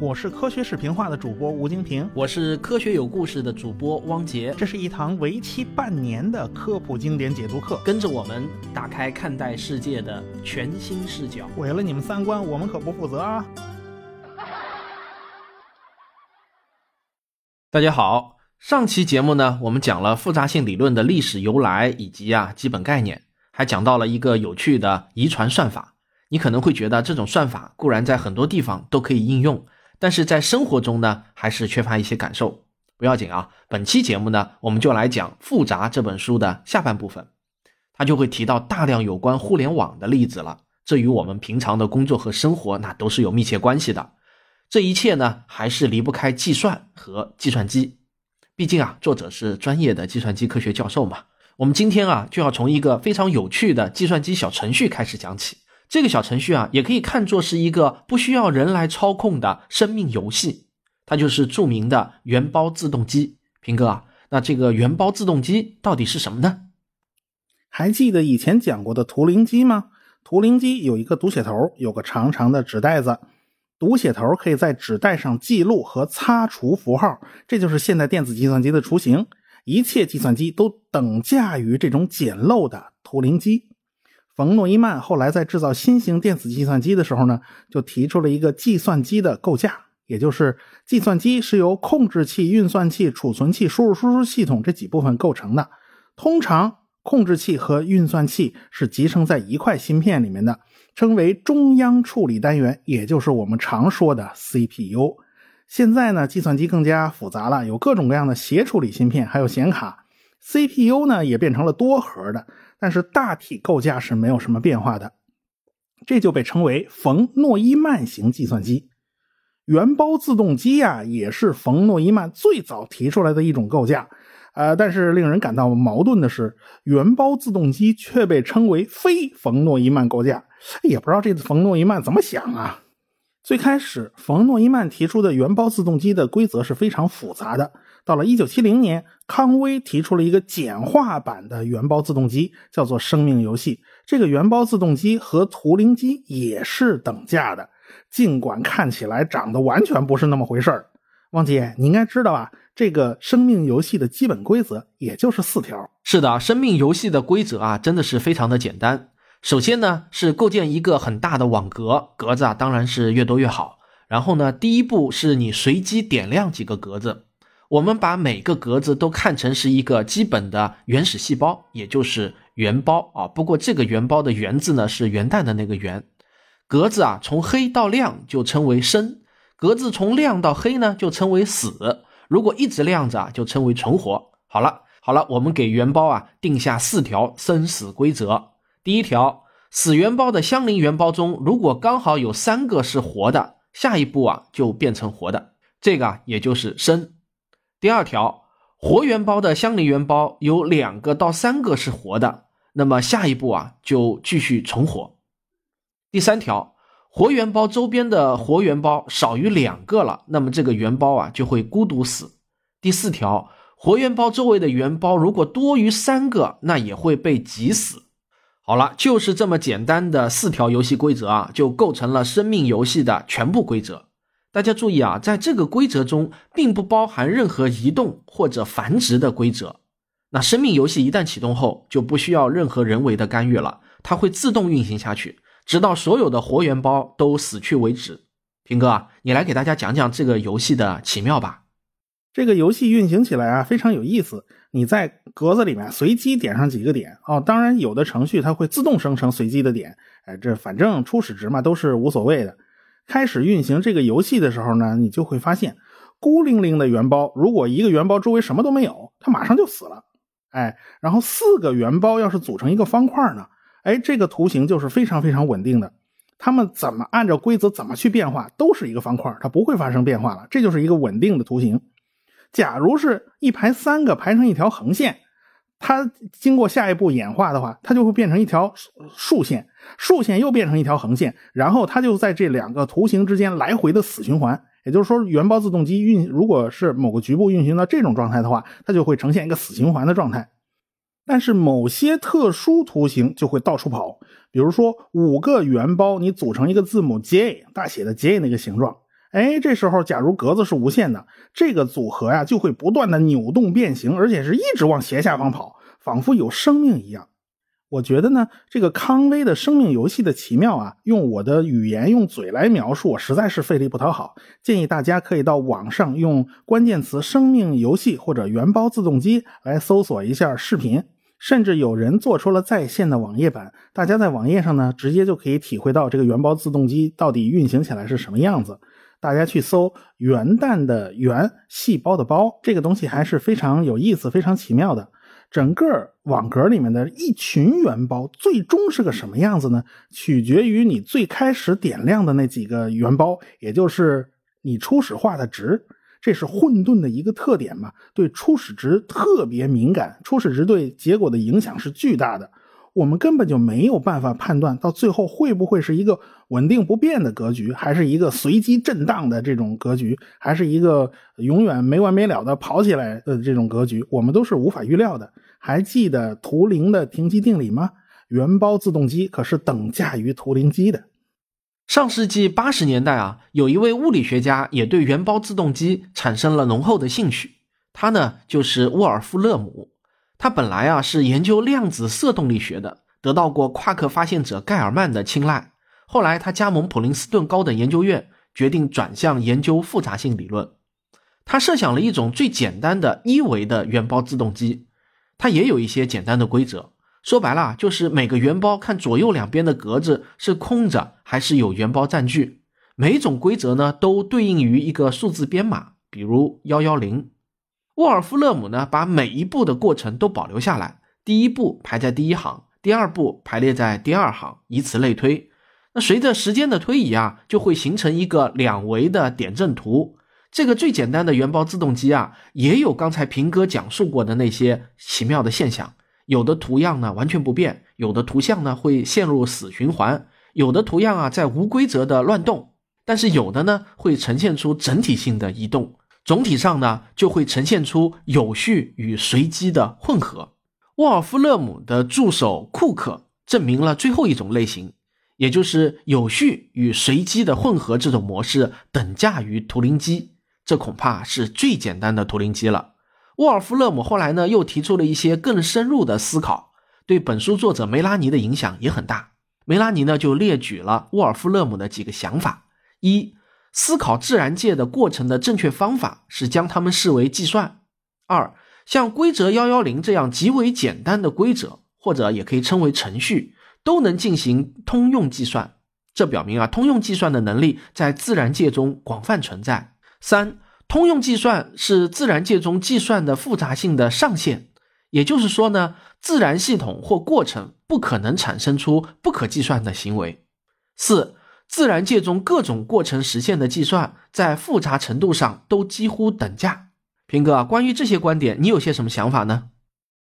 我是科学视频化的主播吴京平，我是科学有故事的主播汪杰。这是一堂为期半年的科普经典解读课，跟着我们打开看待世界的全新视角。毁了你们三观，我们可不负责啊！大家好，上期节目呢，我们讲了复杂性理论的历史由来以及啊基本概念，还讲到了一个有趣的遗传算法。你可能会觉得这种算法固然在很多地方都可以应用。但是在生活中呢，还是缺乏一些感受。不要紧啊，本期节目呢，我们就来讲《复杂》这本书的下半部分，它就会提到大量有关互联网的例子了。这与我们平常的工作和生活那都是有密切关系的。这一切呢，还是离不开计算和计算机。毕竟啊，作者是专业的计算机科学教授嘛。我们今天啊，就要从一个非常有趣的计算机小程序开始讲起。这个小程序啊，也可以看作是一个不需要人来操控的生命游戏，它就是著名的原包自动机。平哥啊，那这个原包自动机到底是什么呢？还记得以前讲过的图灵机吗？图灵机有一个读写头，有个长长的纸袋子，读写头可以在纸袋上记录和擦除符号，这就是现代电子计算机的雏形。一切计算机都等价于这种简陋的图灵机。冯诺依曼后来在制造新型电子计算机的时候呢，就提出了一个计算机的构架，也就是计算机是由控制器、运算器、储存器、输入输出系统这几部分构成的。通常，控制器和运算器是集成在一块芯片里面的，称为中央处理单元，也就是我们常说的 CPU。现在呢，计算机更加复杂了，有各种各样的协处理芯片，还有显卡。CPU 呢，也变成了多核的。但是大体构架是没有什么变化的，这就被称为冯诺依曼型计算机。原包自动机啊，也是冯诺依曼最早提出来的一种构架。呃，但是令人感到矛盾的是，原包自动机却被称为非冯诺依曼构架。也不知道这次冯诺依曼怎么想啊。最开始，冯诺依曼提出的原包自动机的规则是非常复杂的。到了1970年，康威提出了一个简化版的原包自动机，叫做生命游戏。这个原包自动机和图灵机也是等价的，尽管看起来长得完全不是那么回事儿。汪杰，你应该知道啊，这个生命游戏的基本规则也就是四条。是的，生命游戏的规则啊，真的是非常的简单。首先呢，是构建一个很大的网格，格子啊当然是越多越好。然后呢，第一步是你随机点亮几个格子。我们把每个格子都看成是一个基本的原始细胞，也就是原包啊。不过这个原包的“原”字呢是元旦的那个“元”。格子啊从黑到亮就称为生，格子从亮到黑呢就称为死。如果一直亮着啊就称为存活。好了好了，我们给原包啊定下四条生死规则。第一条，死原包的相邻原包中如果刚好有三个是活的，下一步啊就变成活的，这个啊也就是生。第二条，活原包的相邻原包有两个到三个是活的，那么下一步啊就继续重活。第三条，活原包周边的活原包少于两个了，那么这个原包啊就会孤独死。第四条，活原包周围的原包如果多于三个，那也会被挤死。好了，就是这么简单的四条游戏规则啊，就构成了生命游戏的全部规则。大家注意啊，在这个规则中，并不包含任何移动或者繁殖的规则。那生命游戏一旦启动后，就不需要任何人为的干预了，它会自动运行下去，直到所有的活元包都死去为止。平哥，你来给大家讲讲这个游戏的奇妙吧。这个游戏运行起来啊，非常有意思。你在格子里面随机点上几个点哦，当然有的程序它会自动生成随机的点，哎，这反正初始值嘛都是无所谓的。开始运行这个游戏的时候呢，你就会发现，孤零零的圆包，如果一个圆包周围什么都没有，它马上就死了。哎，然后四个圆包要是组成一个方块呢，哎，这个图形就是非常非常稳定的。它们怎么按照规则怎么去变化，都是一个方块，它不会发生变化了。这就是一个稳定的图形。假如是一排三个排成一条横线。它经过下一步演化的话，它就会变成一条竖线，竖线又变成一条横线，然后它就在这两个图形之间来回的死循环。也就是说，原包自动机运如果是某个局部运行到这种状态的话，它就会呈现一个死循环的状态。但是某些特殊图形就会到处跑，比如说五个圆包你组成一个字母 J 大写的 J 那个形状，哎，这时候假如格子是无限的，这个组合呀就会不断的扭动变形，而且是一直往斜下方跑，仿佛有生命一样。我觉得呢，这个康威的生命游戏的奇妙啊，用我的语言用嘴来描述，我实在是费力不讨好。建议大家可以到网上用关键词“生命游戏”或者“元包自动机”来搜索一下视频，甚至有人做出了在线的网页版，大家在网页上呢，直接就可以体会到这个元包自动机到底运行起来是什么样子。大家去搜“元旦”的“元”细胞的“胞”，这个东西还是非常有意思、非常奇妙的。整个网格里面的一群元包，最终是个什么样子呢？取决于你最开始点亮的那几个元包，也就是你初始化的值。这是混沌的一个特点嘛？对初始值特别敏感，初始值对结果的影响是巨大的。我们根本就没有办法判断到最后会不会是一个稳定不变的格局，还是一个随机震荡的这种格局，还是一个永远没完没了的跑起来的这种格局，我们都是无法预料的。还记得图灵的停机定理吗？原包自动机可是等价于图灵机的。上世纪八十年代啊，有一位物理学家也对原包自动机产生了浓厚的兴趣，他呢就是沃尔夫勒姆。他本来啊是研究量子色动力学的，得到过夸克发现者盖尔曼的青睐。后来他加盟普林斯顿高等研究院，决定转向研究复杂性理论。他设想了一种最简单的一维的原包自动机，它也有一些简单的规则。说白了就是每个原包看左右两边的格子是空着还是有原包占据。每种规则呢都对应于一个数字编码，比如幺幺零。沃尔夫勒姆呢，把每一步的过程都保留下来，第一步排在第一行，第二步排列在第二行，以此类推。那随着时间的推移啊，就会形成一个两维的点阵图。这个最简单的原包自动机啊，也有刚才平哥讲述过的那些奇妙的现象。有的图样呢完全不变，有的图像呢会陷入死循环，有的图样啊在无规则的乱动，但是有的呢会呈现出整体性的移动。总体上呢，就会呈现出有序与随机的混合。沃尔夫勒姆的助手库克证明了最后一种类型，也就是有序与随机的混合这种模式等价于图灵机。这恐怕是最简单的图灵机了。沃尔夫勒姆后来呢，又提出了一些更深入的思考，对本书作者梅拉尼的影响也很大。梅拉尼呢，就列举了沃尔夫勒姆的几个想法：一。思考自然界的过程的正确方法是将它们视为计算。二，像规则幺幺零这样极为简单的规则，或者也可以称为程序，都能进行通用计算。这表明啊，通用计算的能力在自然界中广泛存在。三，通用计算是自然界中计算的复杂性的上限。也就是说呢，自然系统或过程不可能产生出不可计算的行为。四。自然界中各种过程实现的计算，在复杂程度上都几乎等价。平哥，关于这些观点，你有些什么想法呢？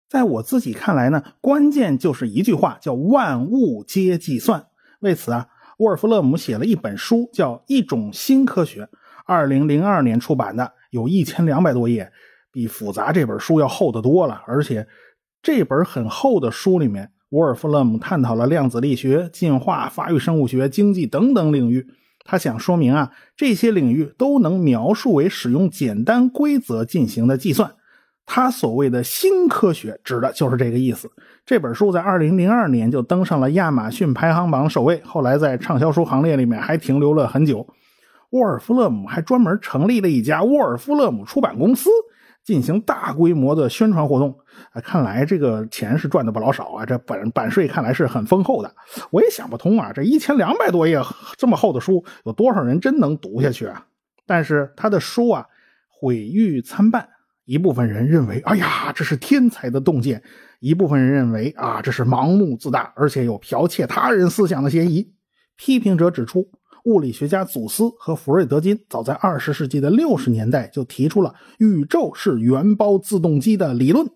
在我自己看来呢，关键就是一句话，叫“万物皆计算”。为此啊，沃尔夫勒姆写了一本书，叫《一种新科学》，二零零二年出版的，有一千两百多页，比《复杂》这本书要厚得多了。而且，这本很厚的书里面。沃尔夫勒姆探讨了量子力学、进化、发育生物学、经济等等领域。他想说明啊，这些领域都能描述为使用简单规则进行的计算。他所谓的新科学，指的就是这个意思。这本书在2002年就登上了亚马逊排行榜首位，后来在畅销书行列里面还停留了很久。沃尔夫勒姆还专门成立了一家沃尔夫勒姆出版公司。进行大规模的宣传活动啊，看来这个钱是赚的不老少啊，这版版税看来是很丰厚的。我也想不通啊，这一千两百多页这么厚的书，有多少人真能读下去啊？但是他的书啊，毁誉参半。一部分人认为，哎呀，这是天才的洞见；一部分人认为，啊，这是盲目自大，而且有剽窃他人思想的嫌疑。批评者指出。物理学家祖斯和弗瑞德金早在二十世纪的六十年代就提出了宇宙是原包自动机的理论。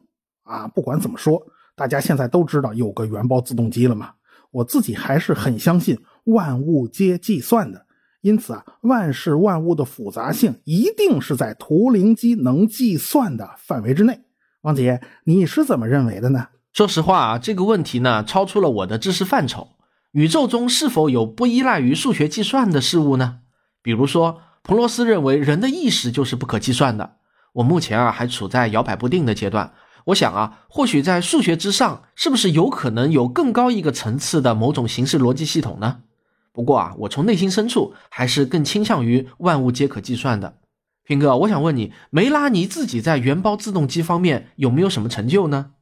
啊，不管怎么说，大家现在都知道有个原包自动机了嘛。我自己还是很相信万物皆计算的，因此啊，万事万物的复杂性一定是在图灵机能计算的范围之内。王姐，你是怎么认为的呢？说实话啊，这个问题呢，超出了我的知识范畴。宇宙中是否有不依赖于数学计算的事物呢？比如说，彭罗斯认为人的意识就是不可计算的。我目前啊还处在摇摆不定的阶段。我想啊，或许在数学之上，是不是有可能有更高一个层次的某种形式逻辑系统呢？不过啊，我从内心深处还是更倾向于万物皆可计算的。平哥，我想问你，梅拉尼自己在原包自动机方面有没有什么成就呢？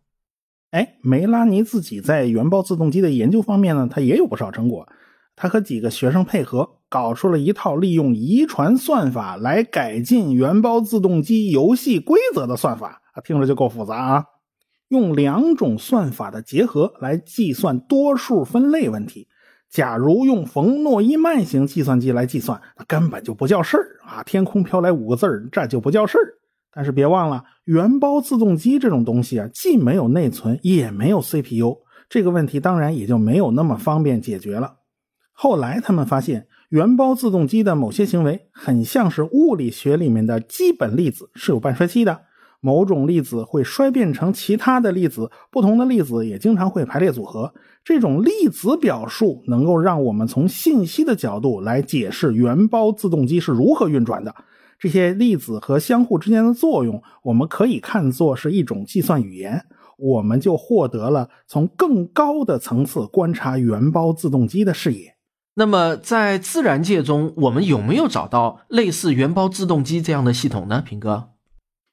哎，梅拉尼自己在原包自动机的研究方面呢，他也有不少成果。他和几个学生配合，搞出了一套利用遗传算法来改进原包自动机游戏规则的算法啊，听着就够复杂啊！用两种算法的结合来计算多数分类问题。假如用冯诺依曼型计算机来计算，那根本就不叫事儿啊！天空飘来五个字儿，这就不叫事儿。但是别忘了，原包自动机这种东西啊，既没有内存，也没有 CPU，这个问题当然也就没有那么方便解决了。后来他们发现，原包自动机的某些行为很像是物理学里面的基本粒子是有半衰期的，某种粒子会衰变成其他的粒子，不同的粒子也经常会排列组合。这种粒子表述能够让我们从信息的角度来解释原包自动机是如何运转的。这些粒子和相互之间的作用，我们可以看作是一种计算语言。我们就获得了从更高的层次观察原包自动机的视野。那么，在自然界中，我们有没有找到类似原包自动机这样的系统呢？平哥，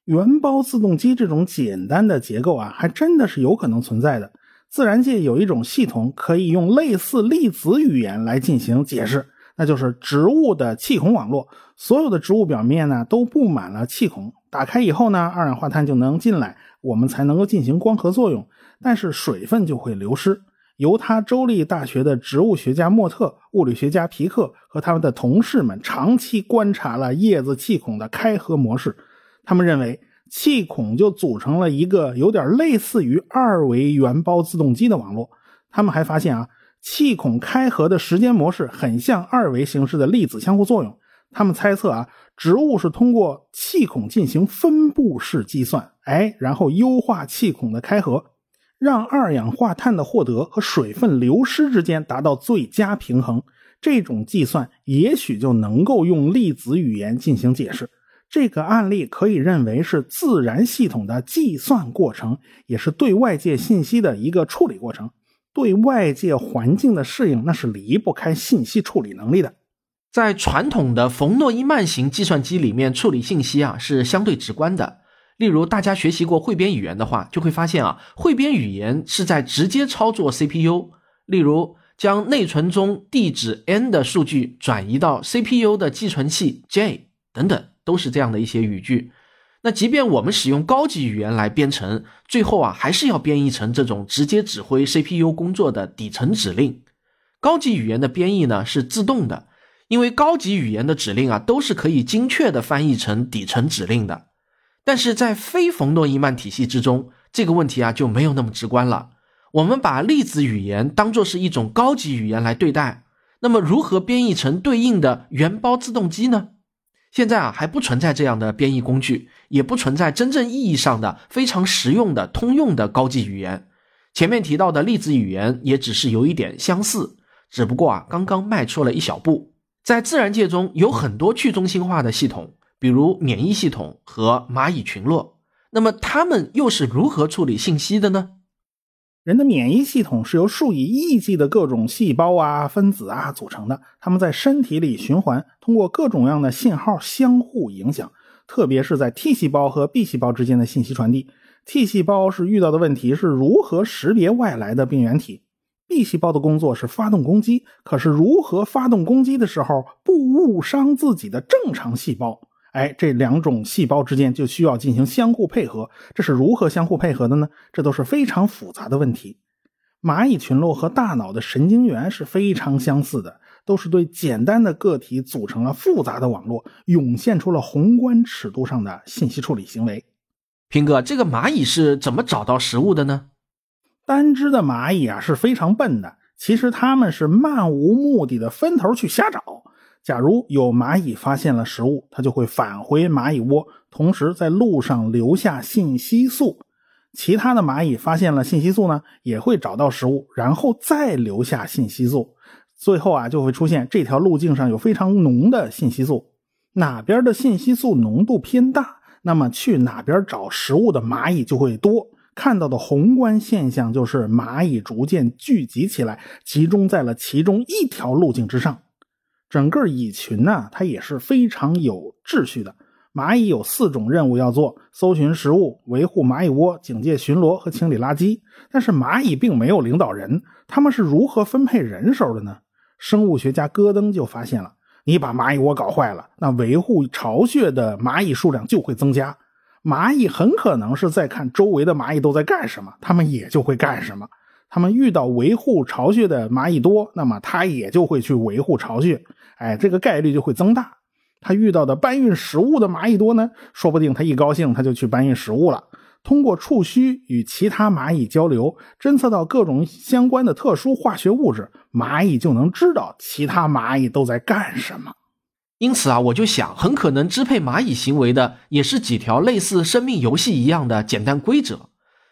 原包自动机这种简单的结构啊，还真的是有可能存在的。自然界有一种系统可以用类似粒子语言来进行解释，那就是植物的气孔网络。所有的植物表面呢都布满了气孔，打开以后呢，二氧化碳就能进来，我们才能够进行光合作用，但是水分就会流失。犹他州立大学的植物学家莫特、物理学家皮克和他们的同事们长期观察了叶子气孔的开合模式。他们认为气孔就组成了一个有点类似于二维原包自动机的网络。他们还发现啊，气孔开合的时间模式很像二维形式的粒子相互作用。他们猜测啊，植物是通过气孔进行分布式计算，哎，然后优化气孔的开合。让二氧化碳的获得和水分流失之间达到最佳平衡，这种计算也许就能够用粒子语言进行解释。这个案例可以认为是自然系统的计算过程，也是对外界信息的一个处理过程。对外界环境的适应，那是离不开信息处理能力的。在传统的冯诺依曼型计算机里面，处理信息啊是相对直观的。例如，大家学习过汇编语言的话，就会发现啊，汇编语言是在直接操作 CPU。例如，将内存中地址 n 的数据转移到 CPU 的寄存器 j 等等，都是这样的一些语句。那即便我们使用高级语言来编程，最后啊，还是要编译成这种直接指挥 CPU 工作的底层指令。高级语言的编译呢是自动的，因为高级语言的指令啊都是可以精确的翻译成底层指令的。但是在非冯诺依曼体系之中，这个问题啊就没有那么直观了。我们把粒子语言当作是一种高级语言来对待，那么如何编译成对应的原包自动机呢？现在啊还不存在这样的编译工具，也不存在真正意义上的非常实用的通用的高级语言。前面提到的粒子语言也只是有一点相似，只不过啊刚刚迈出了一小步。在自然界中有很多去中心化的系统。比如免疫系统和蚂蚁群落，那么它们又是如何处理信息的呢？人的免疫系统是由数以亿计的各种细胞啊、分子啊组成的，它们在身体里循环，通过各种样的信号相互影响，特别是在 T 细胞和 B 细胞之间的信息传递。T 细胞是遇到的问题是如何识别外来的病原体，B 细胞的工作是发动攻击，可是如何发动攻击的时候不误伤自己的正常细胞？哎，这两种细胞之间就需要进行相互配合，这是如何相互配合的呢？这都是非常复杂的问题。蚂蚁群落和大脑的神经元是非常相似的，都是对简单的个体组成了复杂的网络，涌现出了宏观尺度上的信息处理行为。平哥，这个蚂蚁是怎么找到食物的呢？单只的蚂蚁啊是非常笨的，其实它们是漫无目的的分头去瞎找。假如有蚂蚁发现了食物，它就会返回蚂蚁窝，同时在路上留下信息素。其他的蚂蚁发现了信息素呢，也会找到食物，然后再留下信息素。最后啊，就会出现这条路径上有非常浓的信息素。哪边的信息素浓度偏大，那么去哪边找食物的蚂蚁就会多。看到的宏观现象就是蚂蚁逐渐聚集起来，集中在了其中一条路径之上。整个蚁群呢，它也是非常有秩序的。蚂蚁有四种任务要做：搜寻食物、维护蚂蚁窝、警戒巡逻和清理垃圾。但是蚂蚁并没有领导人，他们是如何分配人手的呢？生物学家戈登就发现了：你把蚂蚁窝搞坏了，那维护巢穴的蚂蚁数量就会增加。蚂蚁很可能是在看周围的蚂蚁都在干什么，它们也就会干什么。它们遇到维护巢穴的蚂蚁多，那么它也就会去维护巢穴，哎，这个概率就会增大。它遇到的搬运食物的蚂蚁多呢，说不定它一高兴，它就去搬运食物了。通过触须与其他蚂蚁交流，侦测到各种相关的特殊化学物质，蚂蚁就能知道其他蚂蚁都在干什么。因此啊，我就想，很可能支配蚂蚁行为的也是几条类似生命游戏一样的简单规则。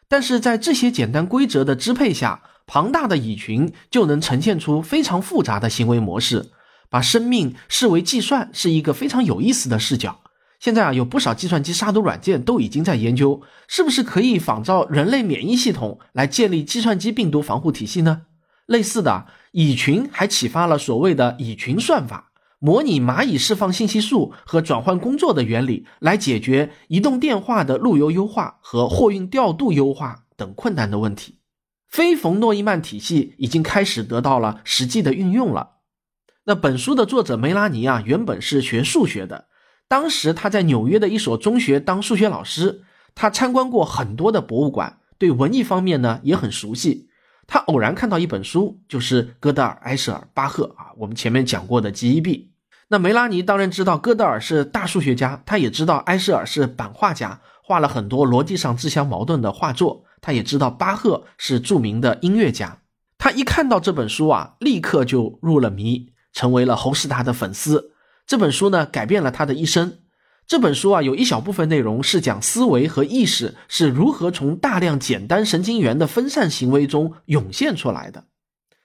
但是在这些简单规则的支配下，庞大的蚁群就能呈现出非常复杂的行为模式。把生命视为计算是一个非常有意思的视角。现在啊，有不少计算机杀毒软件都已经在研究，是不是可以仿照人类免疫系统来建立计算机病毒防护体系呢？类似的，蚁群还启发了所谓的蚁群算法。模拟蚂蚁释放信息素和转换工作的原理，来解决移动电话的路由优化和货运调度优化等困难的问题。非冯诺依曼体系已经开始得到了实际的运用了。那本书的作者梅拉尼啊，原本是学数学的，当时他在纽约的一所中学当数学老师，他参观过很多的博物馆，对文艺方面呢也很熟悉。他偶然看到一本书，就是戈德尔、埃舍尔、巴赫啊，我们前面讲过的 G.E.B。那梅拉尼当然知道戈德尔是大数学家，他也知道埃舍尔是版画家，画了很多逻辑上自相矛盾的画作。他也知道巴赫是著名的音乐家。他一看到这本书啊，立刻就入了迷，成为了侯世达的粉丝。这本书呢，改变了他的一生。这本书啊，有一小部分内容是讲思维和意识是如何从大量简单神经元的分散行为中涌现出来的，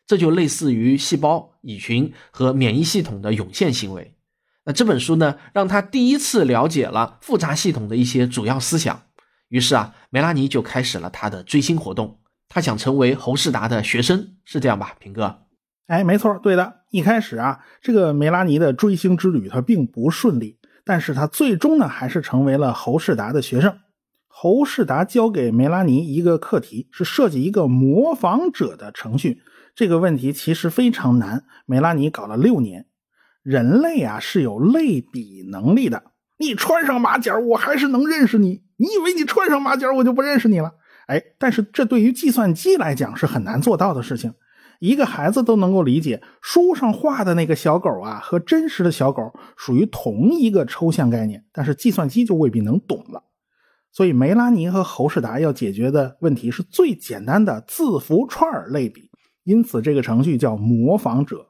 这就类似于细胞、蚁群和免疫系统的涌现行为。那这本书呢，让他第一次了解了复杂系统的一些主要思想。于是啊，梅拉尼就开始了他的追星活动。他想成为侯世达的学生，是这样吧，平哥？哎，没错，对的。一开始啊，这个梅拉尼的追星之旅他并不顺利。但是他最终呢，还是成为了侯世达的学生。侯世达交给梅拉尼一个课题，是设计一个模仿者的程序。这个问题其实非常难，梅拉尼搞了六年。人类啊是有类比能力的，你穿上马甲，我还是能认识你。你以为你穿上马甲，我就不认识你了？哎，但是这对于计算机来讲是很难做到的事情。一个孩子都能够理解，书上画的那个小狗啊，和真实的小狗属于同一个抽象概念，但是计算机就未必能懂了。所以梅拉尼和侯世达要解决的问题是最简单的字符串类比，因此这个程序叫模仿者。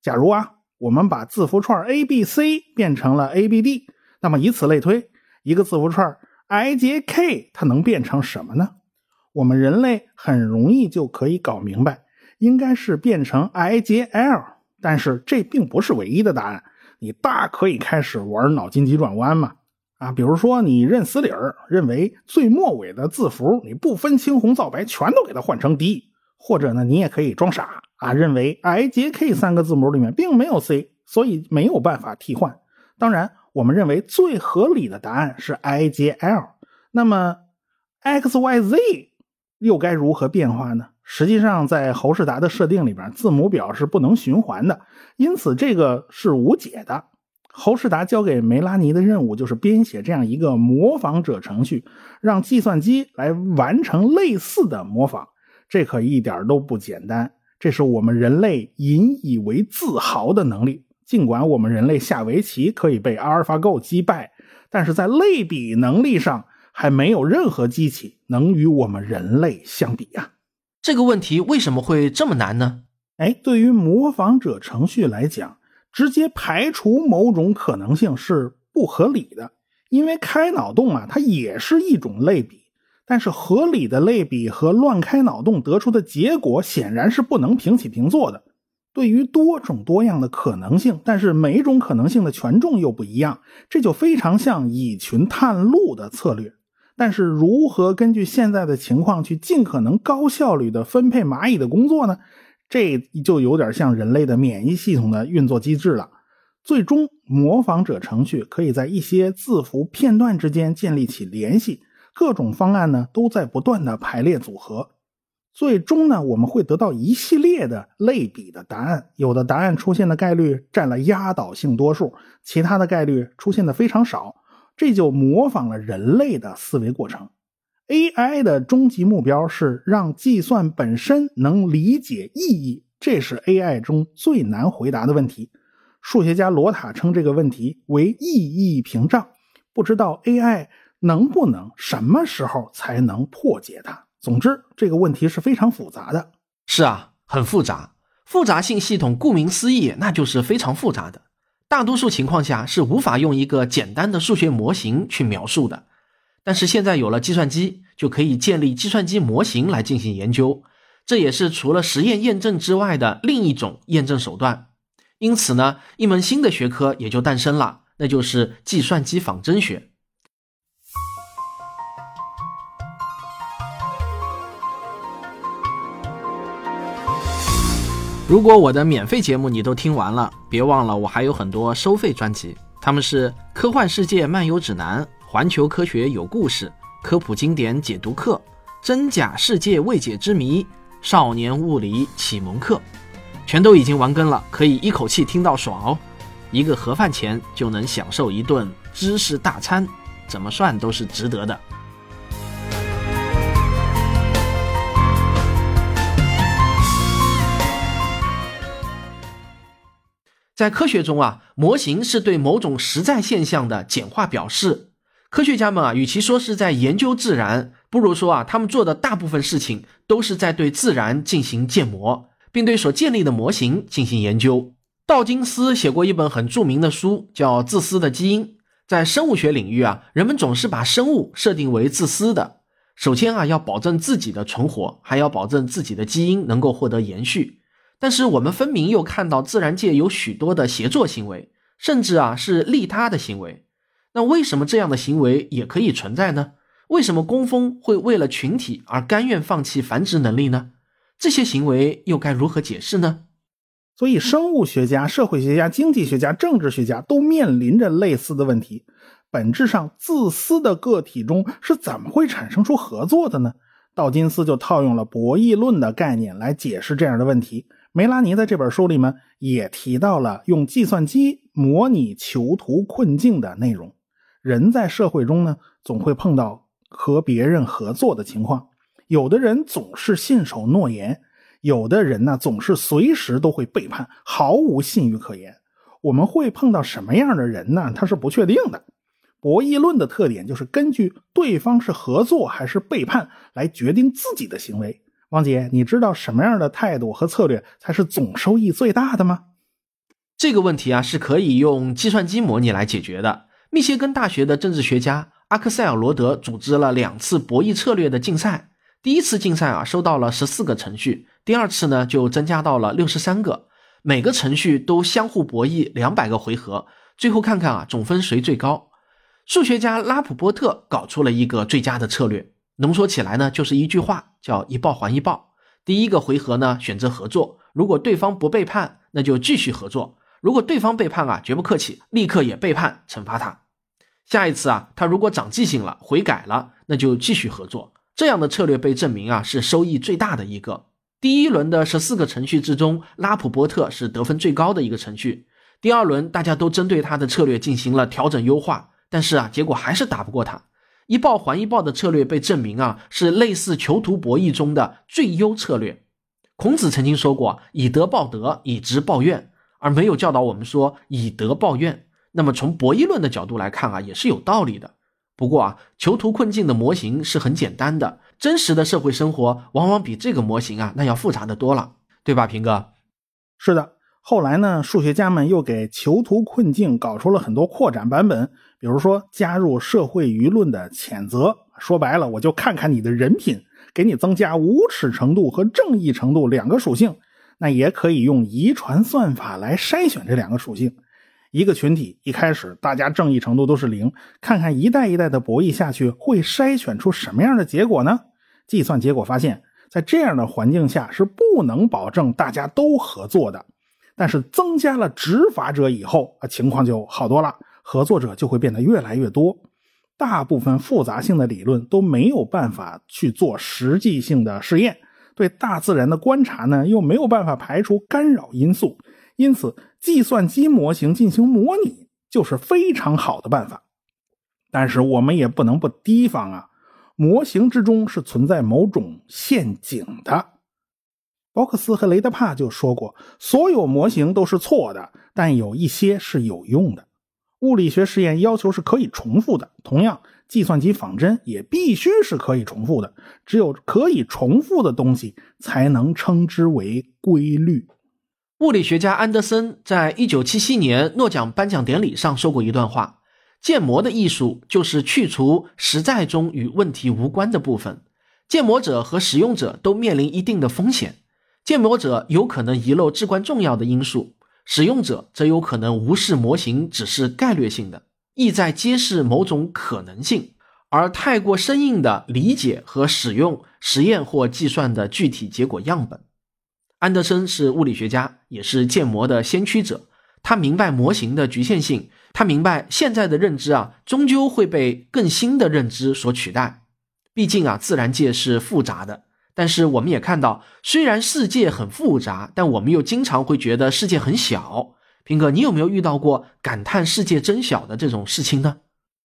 假如啊，我们把字符串 A B C 变成了 A B D，那么以此类推，一个字符串 I J K 它能变成什么呢？我们人类很容易就可以搞明白。应该是变成 I J L，但是这并不是唯一的答案。你大可以开始玩脑筋急转弯嘛！啊，比如说你认死理儿，认为最末尾的字符你不分青红皂白全都给它换成 D，或者呢，你也可以装傻啊，认为 I J K 三个字母里面并没有 C，所以没有办法替换。当然，我们认为最合理的答案是 I J L。那么 X Y Z 又该如何变化呢？实际上，在侯世达的设定里边，字母表是不能循环的，因此这个是无解的。侯世达交给梅拉尼的任务就是编写这样一个模仿者程序，让计算机来完成类似的模仿。这可一点都不简单，这是我们人类引以为自豪的能力。尽管我们人类下围棋可以被阿尔法狗击败，但是在类比能力上，还没有任何机器能与我们人类相比呀。这个问题为什么会这么难呢？哎，对于模仿者程序来讲，直接排除某种可能性是不合理的，因为开脑洞啊，它也是一种类比，但是合理的类比和乱开脑洞得出的结果显然是不能平起平坐的。对于多种多样的可能性，但是每种可能性的权重又不一样，这就非常像蚁群探路的策略。但是，如何根据现在的情况去尽可能高效率的分配蚂蚁的工作呢？这就有点像人类的免疫系统的运作机制了。最终，模仿者程序可以在一些字符片段之间建立起联系，各种方案呢都在不断的排列组合。最终呢，我们会得到一系列的类比的答案。有的答案出现的概率占了压倒性多数，其他的概率出现的非常少。这就模仿了人类的思维过程。AI 的终极目标是让计算本身能理解意义，这是 AI 中最难回答的问题。数学家罗塔称这个问题为意义屏障。不知道 AI 能不能什么时候才能破解它。总之，这个问题是非常复杂的。是啊，很复杂。复杂性系统顾名思义，那就是非常复杂的。大多数情况下是无法用一个简单的数学模型去描述的。但是现在有了计算机，就可以建立计算机模型来进行研究。这也是除了实验验证之外的另一种验证手段。因此呢，一门新的学科也就诞生了，那就是计算机仿真学。如果我的免费节目你都听完了，别忘了我还有很多收费专辑，他们是《科幻世界漫游指南》《环球科学有故事》《科普经典解读课》《真假世界未解之谜》《少年物理启蒙课》，全都已经完更了，可以一口气听到爽哦！一个盒饭钱就能享受一顿知识大餐，怎么算都是值得的。在科学中啊，模型是对某种实在现象的简化表示。科学家们啊，与其说是在研究自然，不如说啊，他们做的大部分事情都是在对自然进行建模，并对所建立的模型进行研究。道金斯写过一本很著名的书，叫《自私的基因》。在生物学领域啊，人们总是把生物设定为自私的。首先啊，要保证自己的存活，还要保证自己的基因能够获得延续。但是我们分明又看到自然界有许多的协作行为，甚至啊是利他的行为。那为什么这样的行为也可以存在呢？为什么工蜂会为了群体而甘愿放弃繁殖能力呢？这些行为又该如何解释呢？所以，生物学家、社会学家、经济学家、政治学家都面临着类似的问题。本质上，自私的个体中是怎么会产生出合作的呢？道金斯就套用了博弈论的概念来解释这样的问题。梅拉尼在这本书里面也提到了用计算机模拟囚徒困境的内容。人在社会中呢，总会碰到和别人合作的情况。有的人总是信守诺言，有的人呢总是随时都会背叛，毫无信誉可言。我们会碰到什么样的人呢？他是不确定的。博弈论的特点就是根据对方是合作还是背叛来决定自己的行为。王杰，你知道什么样的态度和策略才是总收益最大的吗？这个问题啊，是可以用计算机模拟来解决的。密歇根大学的政治学家阿克塞尔罗德组织了两次博弈策略的竞赛。第一次竞赛啊，收到了十四个程序；第二次呢，就增加到了六十三个。每个程序都相互博弈两百个回合，最后看看啊，总分谁最高。数学家拉普波特搞出了一个最佳的策略。浓缩起来呢，就是一句话，叫一报还一报。第一个回合呢，选择合作，如果对方不背叛，那就继续合作；如果对方背叛啊，绝不客气，立刻也背叛，惩罚他。下一次啊，他如果长记性了，悔改了，那就继续合作。这样的策略被证明啊，是收益最大的一个。第一轮的十四个程序之中，拉普波特是得分最高的一个程序。第二轮大家都针对他的策略进行了调整优化，但是啊，结果还是打不过他。一报还一报的策略被证明啊，是类似囚徒博弈中的最优策略。孔子曾经说过：“以德报德，以直报怨”，而没有教导我们说以德报怨。那么从博弈论的角度来看啊，也是有道理的。不过啊，囚徒困境的模型是很简单的，真实的社会生活往往比这个模型啊那要复杂的多了，对吧，平哥？是的。后来呢，数学家们又给囚徒困境搞出了很多扩展版本，比如说加入社会舆论的谴责，说白了，我就看看你的人品，给你增加无耻程度和正义程度两个属性。那也可以用遗传算法来筛选这两个属性。一个群体一开始大家正义程度都是零，看看一代一代的博弈下去会筛选出什么样的结果呢？计算结果发现，在这样的环境下是不能保证大家都合作的。但是增加了执法者以后啊，情况就好多了，合作者就会变得越来越多。大部分复杂性的理论都没有办法去做实际性的试验，对大自然的观察呢又没有办法排除干扰因素。因此，计算机模型进行模拟就是非常好的办法。但是，我们也不能不提防啊，模型之中是存在某种陷阱的。包克斯和雷德帕就说过，所有模型都是错的，但有一些是有用的。物理学实验要求是可以重复的，同样，计算机仿真也必须是可以重复的。只有可以重复的东西，才能称之为规律。物理学家安德森在一九七七年诺奖颁奖典礼上说过一段话：“建模的艺术就是去除实在中与问题无关的部分。建模者和使用者都面临一定的风险。建模者有可能遗漏至关重要的因素，使用者则有可能无视模型只是概率性的，意在揭示某种可能性，而太过生硬的理解和使用实验或计算的具体结果样本。”安德森是物理学家，也是建模的先驱者。他明白模型的局限性，他明白现在的认知啊，终究会被更新的认知所取代。毕竟啊，自然界是复杂的。但是我们也看到，虽然世界很复杂，但我们又经常会觉得世界很小。平哥，你有没有遇到过感叹世界真小的这种事情呢？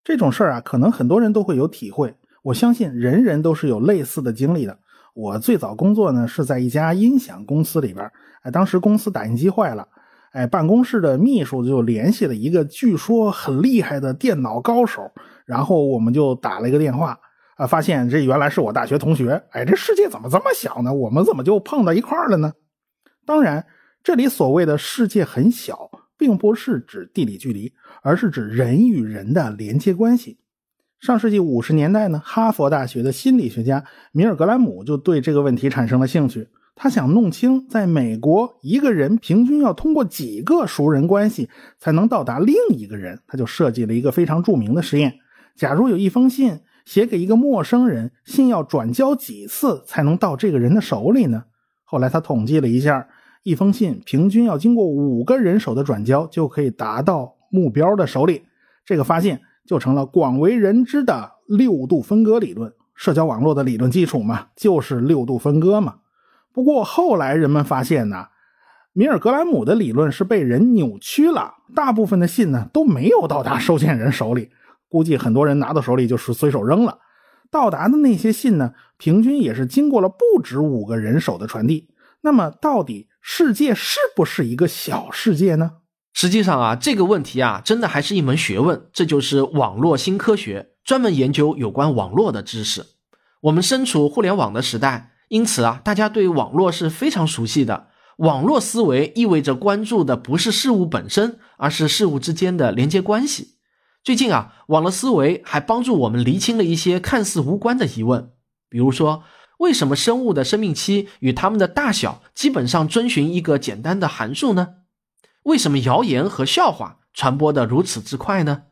这种事儿啊，可能很多人都会有体会。我相信人人都是有类似的经历的。我最早工作呢是在一家音响公司里边，哎，当时公司打印机坏了，哎，办公室的秘书就联系了一个据说很厉害的电脑高手，然后我们就打了一个电话，啊，发现这原来是我大学同学，哎，这世界怎么这么小呢？我们怎么就碰到一块儿了呢？当然，这里所谓的世界很小，并不是指地理距离，而是指人与人的连接关系。上世纪五十年代呢，哈佛大学的心理学家米尔格兰姆就对这个问题产生了兴趣。他想弄清，在美国一个人平均要通过几个熟人关系才能到达另一个人。他就设计了一个非常著名的实验：假如有一封信写给一个陌生人，信要转交几次才能到这个人的手里呢？后来他统计了一下，一封信平均要经过五个人手的转交，就可以达到目标的手里。这个发现。就成了广为人知的六度分割理论，社交网络的理论基础嘛，就是六度分割嘛。不过后来人们发现呢，米尔格兰姆的理论是被人扭曲了，大部分的信呢都没有到达收件人手里，估计很多人拿到手里就是随手扔了。到达的那些信呢，平均也是经过了不止五个人手的传递。那么，到底世界是不是一个小世界呢？实际上啊，这个问题啊，真的还是一门学问。这就是网络新科学，专门研究有关网络的知识。我们身处互联网的时代，因此啊，大家对网络是非常熟悉的。网络思维意味着关注的不是事物本身，而是事物之间的连接关系。最近啊，网络思维还帮助我们厘清了一些看似无关的疑问，比如说，为什么生物的生命期与它们的大小基本上遵循一个简单的函数呢？为什么谣言和笑话传播的如此之快呢？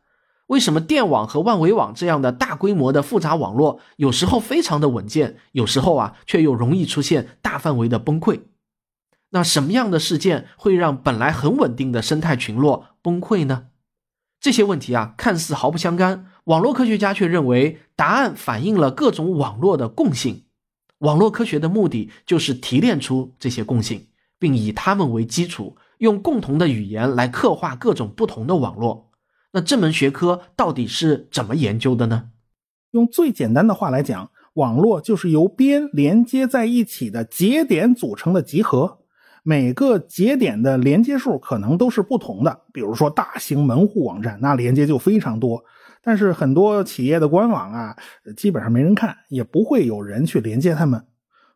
为什么电网和万维网这样的大规模的复杂网络有时候非常的稳健，有时候啊却又容易出现大范围的崩溃？那什么样的事件会让本来很稳定的生态群落崩溃呢？这些问题啊看似毫不相干，网络科学家却认为答案反映了各种网络的共性。网络科学的目的就是提炼出这些共性，并以它们为基础。用共同的语言来刻画各种不同的网络，那这门学科到底是怎么研究的呢？用最简单的话来讲，网络就是由边连接在一起的节点组成的集合，每个节点的连接数可能都是不同的。比如说大型门户网站，那连接就非常多，但是很多企业的官网啊，基本上没人看，也不会有人去连接它们。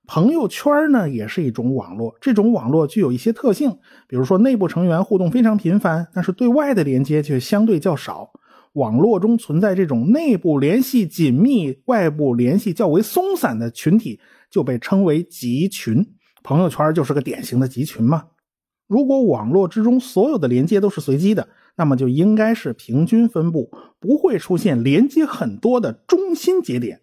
朋友圈呢也是一种网络，这种网络具有一些特性，比如说内部成员互动非常频繁，但是对外的连接却相对较少。网络中存在这种内部联系紧密、外部联系较为松散的群体，就被称为集群。朋友圈就是个典型的集群嘛。如果网络之中所有的连接都是随机的，那么就应该是平均分布，不会出现连接很多的中心节点。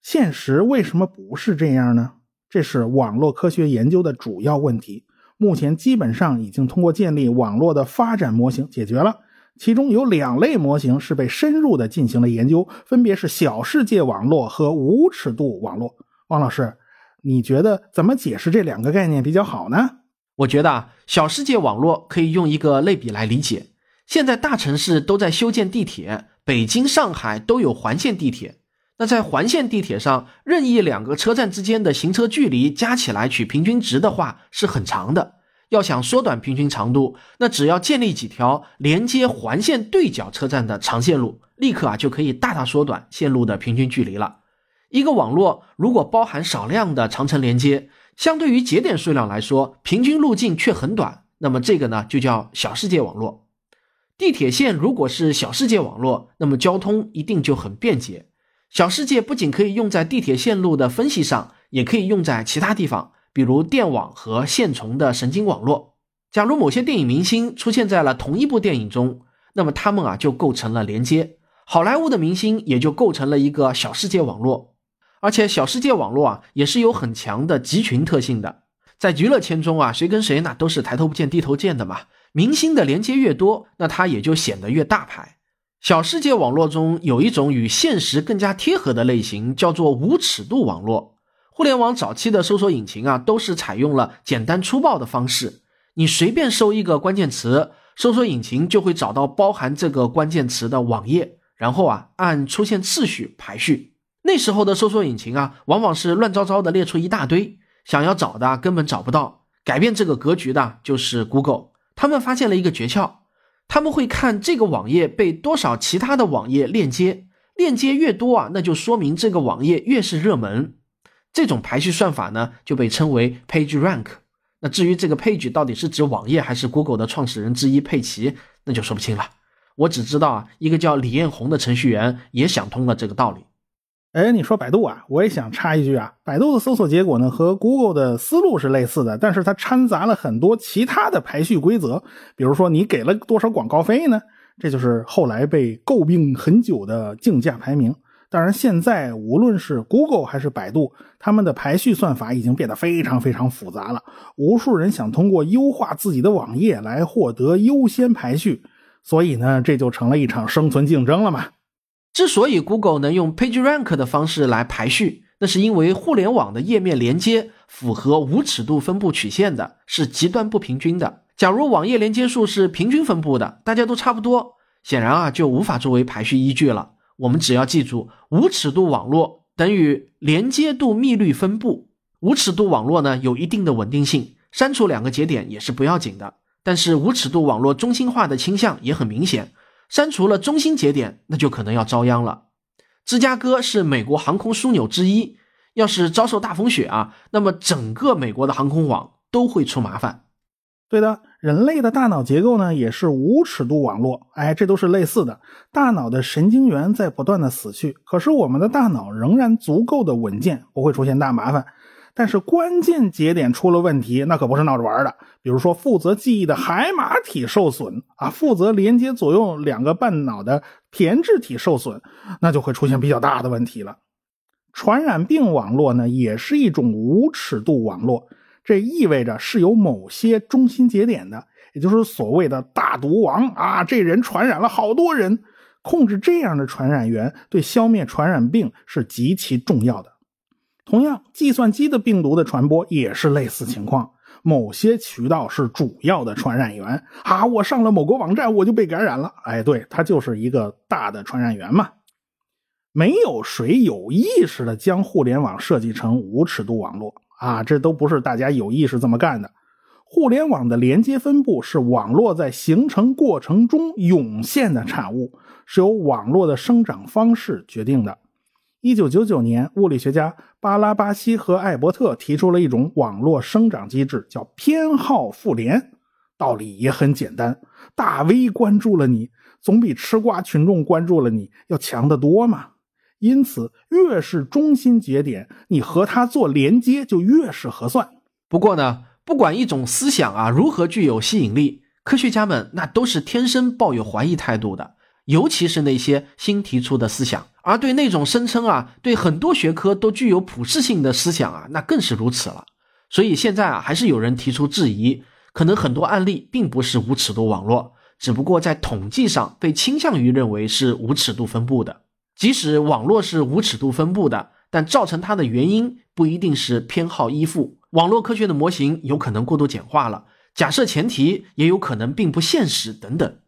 现实为什么不是这样呢？这是网络科学研究的主要问题。目前基本上已经通过建立网络的发展模型解决了。其中有两类模型是被深入的进行了研究，分别是小世界网络和无尺度网络。王老师，你觉得怎么解释这两个概念比较好呢？我觉得啊，小世界网络可以用一个类比来理解。现在大城市都在修建地铁，北京、上海都有环线地铁。那在环线地铁上，任意两个车站之间的行车距离加起来取平均值的话，是很长的。要想缩短平均长度，那只要建立几条连接环线对角车站的长线路，立刻啊就可以大大缩短线路的平均距离了。一个网络如果包含少量的长程连接，相对于节点数量来说，平均路径却很短，那么这个呢就叫小世界网络。地铁线如果是小世界网络，那么交通一定就很便捷。小世界不仅可以用在地铁线路的分析上，也可以用在其他地方，比如电网和线虫的神经网络。假如某些电影明星出现在了同一部电影中，那么他们啊就构成了连接，好莱坞的明星也就构成了一个小世界网络。而且小世界网络啊，也是有很强的集群特性的。在娱乐圈中啊，谁跟谁那都是抬头不见低头见的嘛。明星的连接越多，那它也就显得越大牌。小世界网络中有一种与现实更加贴合的类型，叫做无尺度网络。互联网早期的搜索引擎啊，都是采用了简单粗暴的方式，你随便搜一个关键词，搜索引擎就会找到包含这个关键词的网页，然后啊按出现次序排序。那时候的搜索引擎啊，往往是乱糟糟的列出一大堆，想要找的根本找不到。改变这个格局的就是 Google，他们发现了一个诀窍，他们会看这个网页被多少其他的网页链接，链接越多啊，那就说明这个网页越是热门。这种排序算法呢，就被称为 Page Rank。那至于这个 Page 到底是指网页还是 Google 的创始人之一佩奇，那就说不清了。我只知道啊，一个叫李彦宏的程序员也想通了这个道理。哎，你说百度啊，我也想插一句啊，百度的搜索结果呢和 Google 的思路是类似的，但是它掺杂了很多其他的排序规则，比如说你给了多少广告费呢？这就是后来被诟病很久的竞价排名。当然，现在无论是 Google 还是百度，他们的排序算法已经变得非常非常复杂了，无数人想通过优化自己的网页来获得优先排序，所以呢，这就成了一场生存竞争了嘛。之所以 Google 能用 PageRank 的方式来排序，那是因为互联网的页面连接符合无尺度分布曲线的，是极端不平均的。假如网页连接数是平均分布的，大家都差不多，显然啊就无法作为排序依据了。我们只要记住，无尺度网络等于连接度幂律分布。无尺度网络呢有一定的稳定性，删除两个节点也是不要紧的。但是无尺度网络中心化的倾向也很明显。删除了中心节点，那就可能要遭殃了。芝加哥是美国航空枢纽之一，要是遭受大风雪啊，那么整个美国的航空网都会出麻烦。对的，人类的大脑结构呢也是无尺度网络，哎，这都是类似的。大脑的神经元在不断的死去，可是我们的大脑仍然足够的稳健，不会出现大麻烦。但是关键节点出了问题，那可不是闹着玩的。比如说，负责记忆的海马体受损啊，负责连接左右两个半脑的胼胝体受损，那就会出现比较大的问题了。传染病网络呢，也是一种无尺度网络，这意味着是有某些中心节点的，也就是所谓的大毒王啊，这人传染了好多人，控制这样的传染源，对消灭传染病是极其重要的。同样，计算机的病毒的传播也是类似情况。某些渠道是主要的传染源啊，我上了某个网站，我就被感染了。哎，对，它就是一个大的传染源嘛。没有谁有意识的将互联网设计成无尺度网络啊，这都不是大家有意识这么干的。互联网的连接分布是网络在形成过程中涌现的产物，是由网络的生长方式决定的。一九九九年，物理学家巴拉巴西和艾伯特提出了一种网络生长机制，叫偏好复联。道理也很简单，大 V 关注了你，总比吃瓜群众关注了你要强得多嘛。因此，越是中心节点，你和他做连接就越是合算。不过呢，不管一种思想啊如何具有吸引力，科学家们那都是天生抱有怀疑态度的，尤其是那些新提出的思想。而对那种声称啊对很多学科都具有普适性的思想啊，那更是如此了。所以现在啊，还是有人提出质疑，可能很多案例并不是无尺度网络，只不过在统计上被倾向于认为是无尺度分布的。即使网络是无尺度分布的，但造成它的原因不一定是偏好依附。网络科学的模型有可能过度简化了，假设前提也有可能并不现实等等。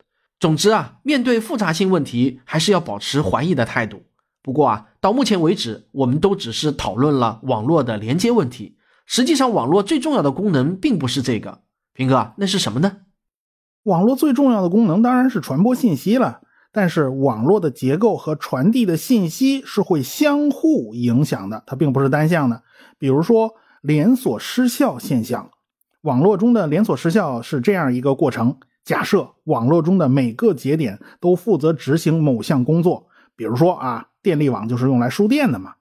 总之啊，面对复杂性问题，还是要保持怀疑的态度。不过啊，到目前为止，我们都只是讨论了网络的连接问题。实际上，网络最重要的功能并不是这个。平哥，那是什么呢？网络最重要的功能当然是传播信息了。但是，网络的结构和传递的信息是会相互影响的，它并不是单向的。比如说。连锁失效现象，网络中的连锁失效是这样一个过程：假设网络中的每个节点都负责执行某项工作，比如说啊，电力网就是用来输电的嘛。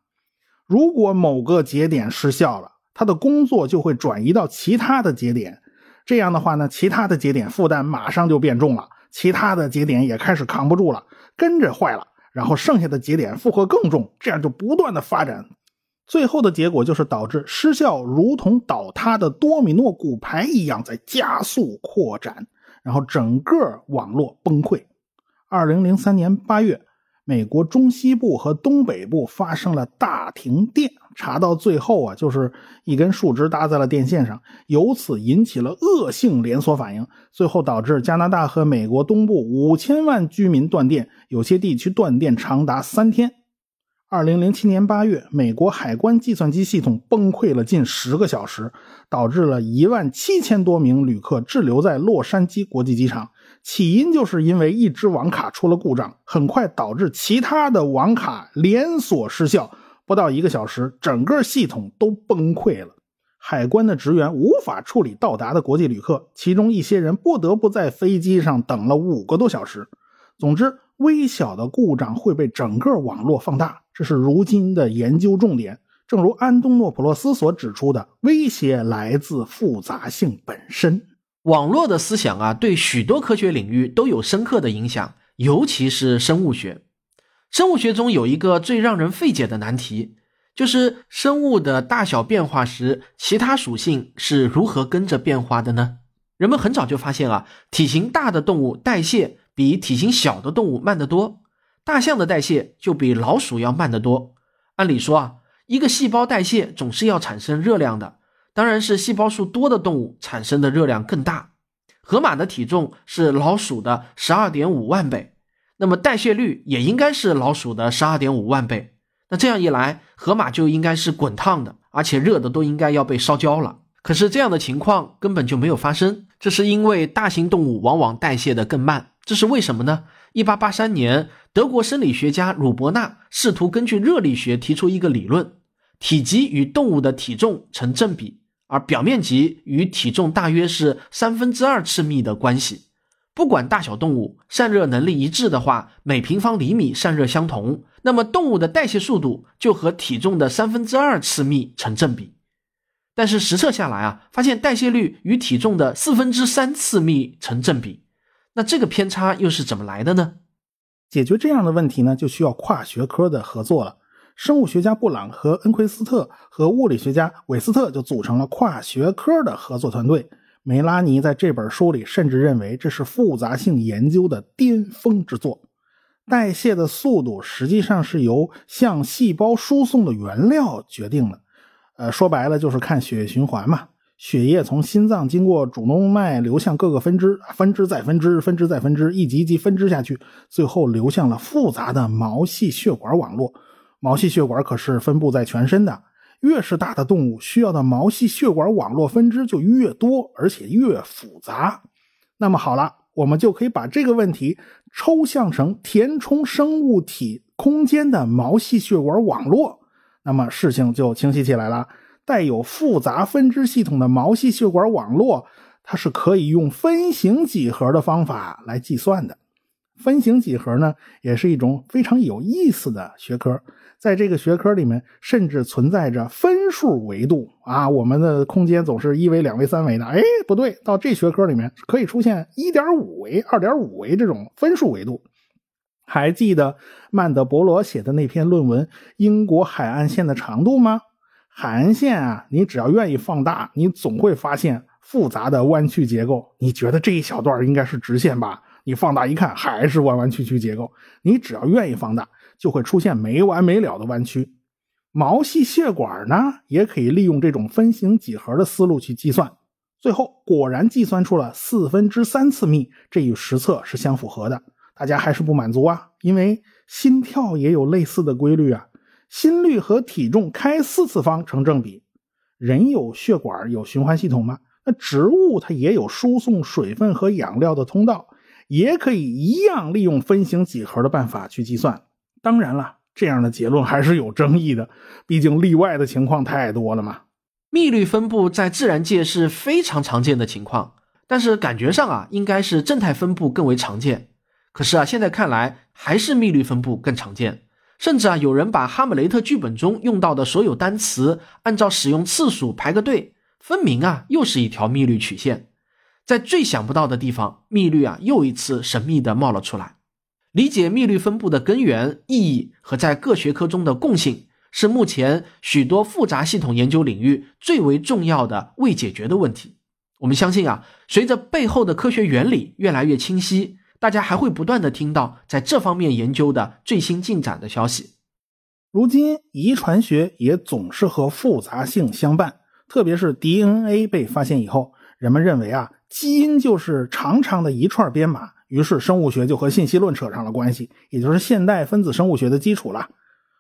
如果某个节点失效了，它的工作就会转移到其他的节点，这样的话呢，其他的节点负担马上就变重了，其他的节点也开始扛不住了，跟着坏了，然后剩下的节点负荷更重，这样就不断的发展。最后的结果就是导致失效如同倒塌的多米诺骨牌一样在加速扩展，然后整个网络崩溃。二零零三年八月，美国中西部和东北部发生了大停电，查到最后啊，就是一根树枝搭在了电线上，由此引起了恶性连锁反应，最后导致加拿大和美国东部五千万居民断电，有些地区断电长达三天。二零零七年八月，美国海关计算机系统崩溃了近十个小时，导致了一万七千多名旅客滞留在洛杉矶国际机场。起因就是因为一只网卡出了故障，很快导致其他的网卡连锁失效，不到一个小时，整个系统都崩溃了。海关的职员无法处理到达的国际旅客，其中一些人不得不在飞机上等了五个多小时。总之，微小的故障会被整个网络放大。这是如今的研究重点。正如安东诺普洛斯所指出的，威胁来自复杂性本身。网络的思想啊，对许多科学领域都有深刻的影响，尤其是生物学。生物学中有一个最让人费解的难题，就是生物的大小变化时，其他属性是如何跟着变化的呢？人们很早就发现啊，体型大的动物代谢比体型小的动物慢得多。大象的代谢就比老鼠要慢得多。按理说啊，一个细胞代谢总是要产生热量的，当然是细胞数多的动物产生的热量更大。河马的体重是老鼠的十二点五万倍，那么代谢率也应该是老鼠的十二点五万倍。那这样一来，河马就应该是滚烫的，而且热的都应该要被烧焦了。可是这样的情况根本就没有发生，这是因为大型动物往往代谢的更慢。这是为什么呢？一八八三年，德国生理学家鲁伯纳试图根据热力学提出一个理论：体积与动物的体重成正比，而表面积与体重大约是三分之二次幂的关系。不管大小动物，散热能力一致的话，每平方厘米散热相同，那么动物的代谢速度就和体重的三分之二次幂成正比。但是实测下来啊，发现代谢率与体重的四分之三次幂成正比。那这个偏差又是怎么来的呢？解决这样的问题呢，就需要跨学科的合作了。生物学家布朗和恩奎斯特和物理学家韦斯特就组成了跨学科的合作团队。梅拉尼在这本书里甚至认为这是复杂性研究的巅峰之作。代谢的速度实际上是由向细胞输送的原料决定的。呃，说白了就是看血液循环嘛。血液从心脏经过主动脉流向各个分支，分支再分支，分支再分支，一级一级分支下去，最后流向了复杂的毛细血管网络。毛细血管可是分布在全身的，越是大的动物，需要的毛细血管网络分支就越多，而且越复杂。那么好了，我们就可以把这个问题抽象成填充生物体空间的毛细血管网络，那么事情就清晰起来了。带有复杂分支系统的毛细血管网络，它是可以用分形几何的方法来计算的。分形几何呢，也是一种非常有意思的学科。在这个学科里面，甚至存在着分数维度啊。我们的空间总是一维、两维、三维的，哎，不对，到这学科里面可以出现一点五维、二点五维这种分数维度。还记得曼德伯罗写的那篇论文《英国海岸线的长度》吗？海岸线啊，你只要愿意放大，你总会发现复杂的弯曲结构。你觉得这一小段应该是直线吧？你放大一看，还是弯弯曲曲结构。你只要愿意放大，就会出现没完没了的弯曲。毛细血管呢，也可以利用这种分形几何的思路去计算。最后果然计算出了四分之三次幂，这与实测是相符合的。大家还是不满足啊，因为心跳也有类似的规律啊，心率和体重开四次方成正比。人有血管有循环系统吗？那植物它也有输送水分和养料的通道，也可以一样利用分形几何的办法去计算。当然了，这样的结论还是有争议的，毕竟例外的情况太多了嘛。密律分布在自然界是非常常见的情况，但是感觉上啊，应该是正态分布更为常见。可是啊，现在看来还是密律分布更常见，甚至啊，有人把哈姆雷特剧本中用到的所有单词按照使用次数排个队，分明啊又是一条密律曲线。在最想不到的地方，密律啊又一次神秘的冒了出来。理解密律分布的根源、意义和在各学科中的共性，是目前许多复杂系统研究领域最为重要的未解决的问题。我们相信啊，随着背后的科学原理越来越清晰。大家还会不断的听到在这方面研究的最新进展的消息。如今，遗传学也总是和复杂性相伴，特别是 DNA 被发现以后，人们认为啊，基因就是长长的一串编码，于是生物学就和信息论扯上了关系，也就是现代分子生物学的基础了。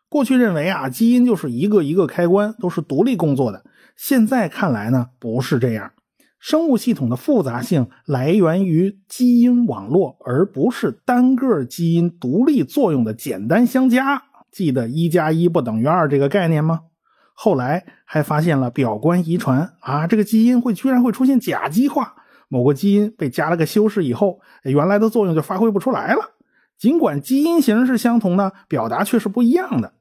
过去认为啊，基因就是一个一个开关，都是独立工作的，现在看来呢，不是这样。生物系统的复杂性来源于基因网络，而不是单个基因独立作用的简单相加。记得一加一不等于二这个概念吗？后来还发现了表观遗传啊，这个基因会居然会出现甲基化，某个基因被加了个修饰以后，原来的作用就发挥不出来了。尽管基因型是相同的，表达却是不一样的。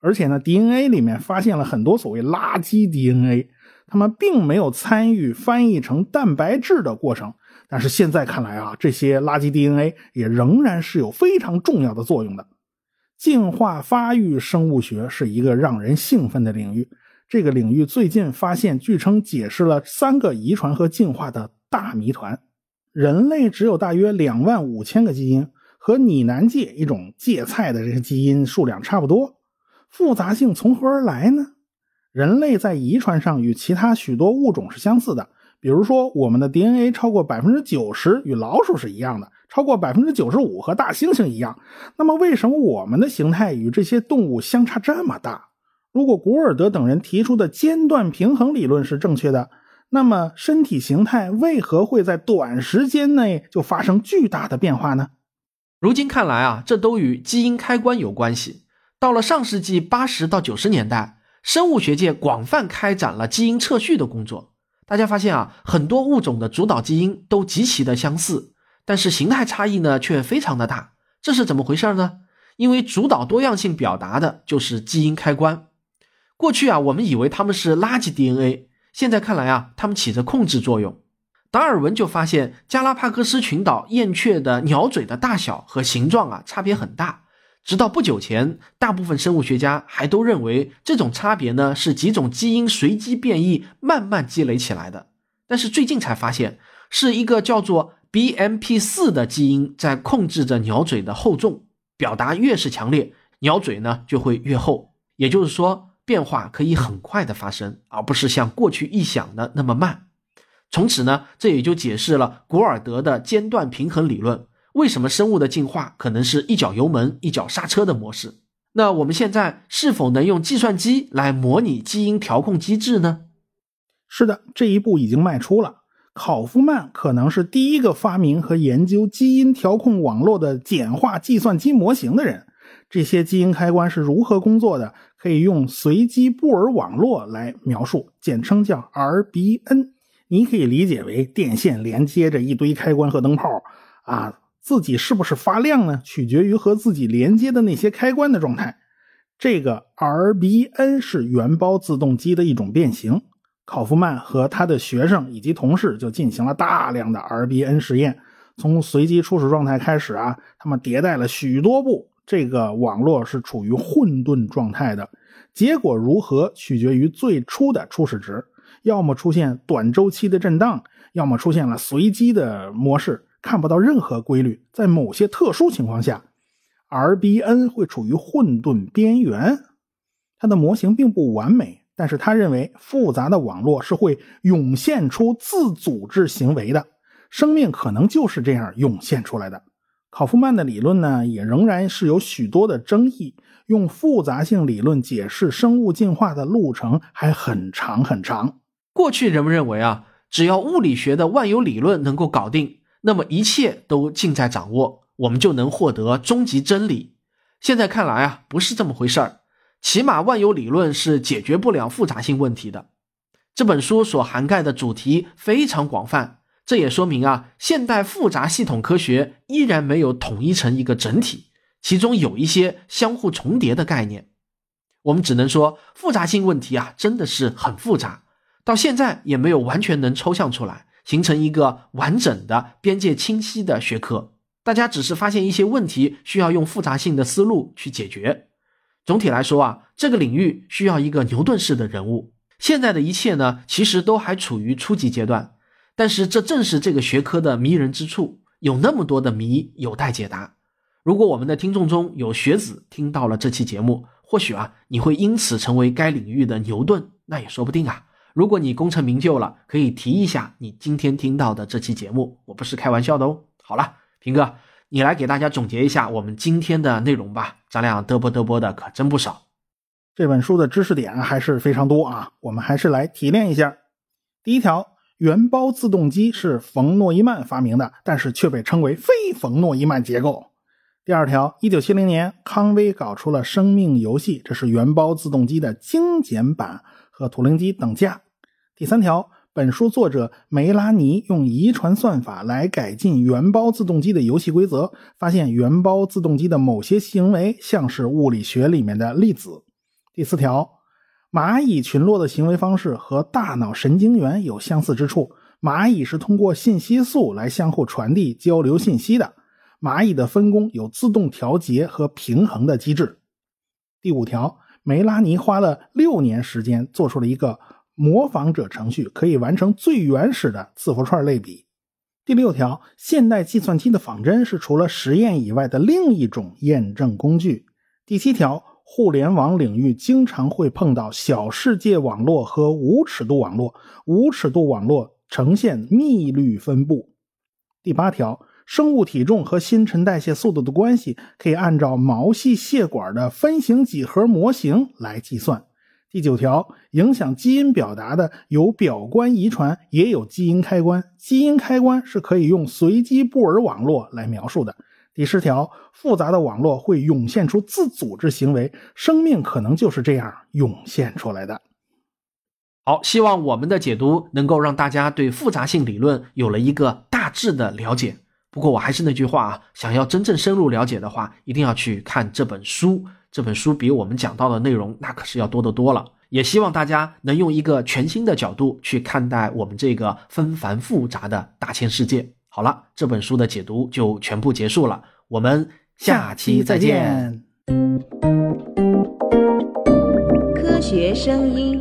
而且呢，DNA 里面发现了很多所谓垃圾 DNA。他们并没有参与翻译成蛋白质的过程，但是现在看来啊，这些垃圾 DNA 也仍然是有非常重要的作用的。进化发育生物学是一个让人兴奋的领域，这个领域最近发现，据称解释了三个遗传和进化的大谜团。人类只有大约两万五千个基因，和拟南芥一种芥菜的这些基因数量差不多，复杂性从何而来呢？人类在遗传上与其他许多物种是相似的，比如说我们的 DNA 超过百分之九十与老鼠是一样的，超过百分之九十五和大猩猩一样。那么为什么我们的形态与这些动物相差这么大？如果古尔德等人提出的间断平衡理论是正确的，那么身体形态为何会在短时间内就发生巨大的变化呢？如今看来啊，这都与基因开关有关系。到了上世纪八十到九十年代。生物学界广泛开展了基因测序的工作，大家发现啊，很多物种的主导基因都极其的相似，但是形态差异呢却非常的大，这是怎么回事呢？因为主导多样性表达的就是基因开关。过去啊，我们以为它们是垃圾 DNA，现在看来啊，它们起着控制作用。达尔文就发现加拉帕戈斯群岛燕雀的鸟嘴的大小和形状啊差别很大。直到不久前，大部分生物学家还都认为这种差别呢是几种基因随机变异慢慢积累起来的。但是最近才发现，是一个叫做 BMP4 的基因在控制着鸟嘴的厚重，表达越是强烈，鸟嘴呢就会越厚。也就是说，变化可以很快的发生，而不是像过去臆想的那么慢。从此呢，这也就解释了古尔德的间断平衡理论。为什么生物的进化可能是一脚油门一脚刹车的模式？那我们现在是否能用计算机来模拟基因调控机制呢？是的，这一步已经迈出了。考夫曼可能是第一个发明和研究基因调控网络的简化计算机模型的人。这些基因开关是如何工作的？可以用随机布尔网络来描述，简称叫 RBN。你可以理解为电线连接着一堆开关和灯泡啊。自己是不是发亮呢？取决于和自己连接的那些开关的状态。这个 RBN 是原包自动机的一种变形。考夫曼和他的学生以及同事就进行了大量的 RBN 实验，从随机初始状态开始啊，他们迭代了许多步，这个网络是处于混沌状态的。结果如何取决于最初的初始值，要么出现短周期的震荡，要么出现了随机的模式，看不到任何规律。在某些特殊情况下，RBN 会处于混沌边缘，它的模型并不完美。但是他认为，复杂的网络是会涌现出自组织行为的，生命可能就是这样涌现出来的。考夫曼的理论呢，也仍然是有许多的争议。用复杂性理论解释生物进化的路程还很长很长。过去人们认为啊，只要物理学的万有理论能够搞定，那么一切都尽在掌握，我们就能获得终极真理。现在看来啊，不是这么回事儿。起码万有理论是解决不了复杂性问题的。这本书所涵盖的主题非常广泛，这也说明啊，现代复杂系统科学依然没有统一成一个整体，其中有一些相互重叠的概念。我们只能说，复杂性问题啊，真的是很复杂，到现在也没有完全能抽象出来，形成一个完整的、边界清晰的学科。大家只是发现一些问题，需要用复杂性的思路去解决。总体来说啊，这个领域需要一个牛顿式的人物。现在的一切呢，其实都还处于初级阶段，但是这正是这个学科的迷人之处，有那么多的谜有待解答。如果我们的听众中有学子听到了这期节目，或许啊，你会因此成为该领域的牛顿，那也说不定啊。如果你功成名就了，可以提一下你今天听到的这期节目，我不是开玩笑的哦。好了，平哥。你来给大家总结一下我们今天的内容吧，咱俩嘚啵嘚啵的可真不少。这本书的知识点还是非常多啊，我们还是来提炼一下。第一条，原包自动机是冯诺依曼发明的，但是却被称为非冯诺依曼结构。第二条，一九七零年，康威搞出了生命游戏，这是原包自动机的精简版，和图灵机等价。第三条。本书作者梅拉尼用遗传算法来改进原包自动机的游戏规则，发现原包自动机的某些行为像是物理学里面的粒子。第四条，蚂蚁群落的行为方式和大脑神经元有相似之处。蚂蚁是通过信息素来相互传递、交流信息的。蚂蚁的分工有自动调节和平衡的机制。第五条，梅拉尼花了六年时间做出了一个。模仿者程序可以完成最原始的字符串类比。第六条，现代计算机的仿真是除了实验以外的另一种验证工具。第七条，互联网领域经常会碰到小世界网络和无尺度网络，无尺度网络呈现密律分布。第八条，生物体重和新陈代谢速度的关系可以按照毛细血管的分形几何模型来计算。第九条，影响基因表达的有表观遗传，也有基因开关。基因开关是可以用随机布尔网络来描述的。第十条，复杂的网络会涌现出自组织行为，生命可能就是这样涌现出来的。好，希望我们的解读能够让大家对复杂性理论有了一个大致的了解。不过我还是那句话啊，想要真正深入了解的话，一定要去看这本书。这本书比我们讲到的内容那可是要多得多了，也希望大家能用一个全新的角度去看待我们这个纷繁复杂的大千世界。好了，这本书的解读就全部结束了，我们下期再见。科学声音。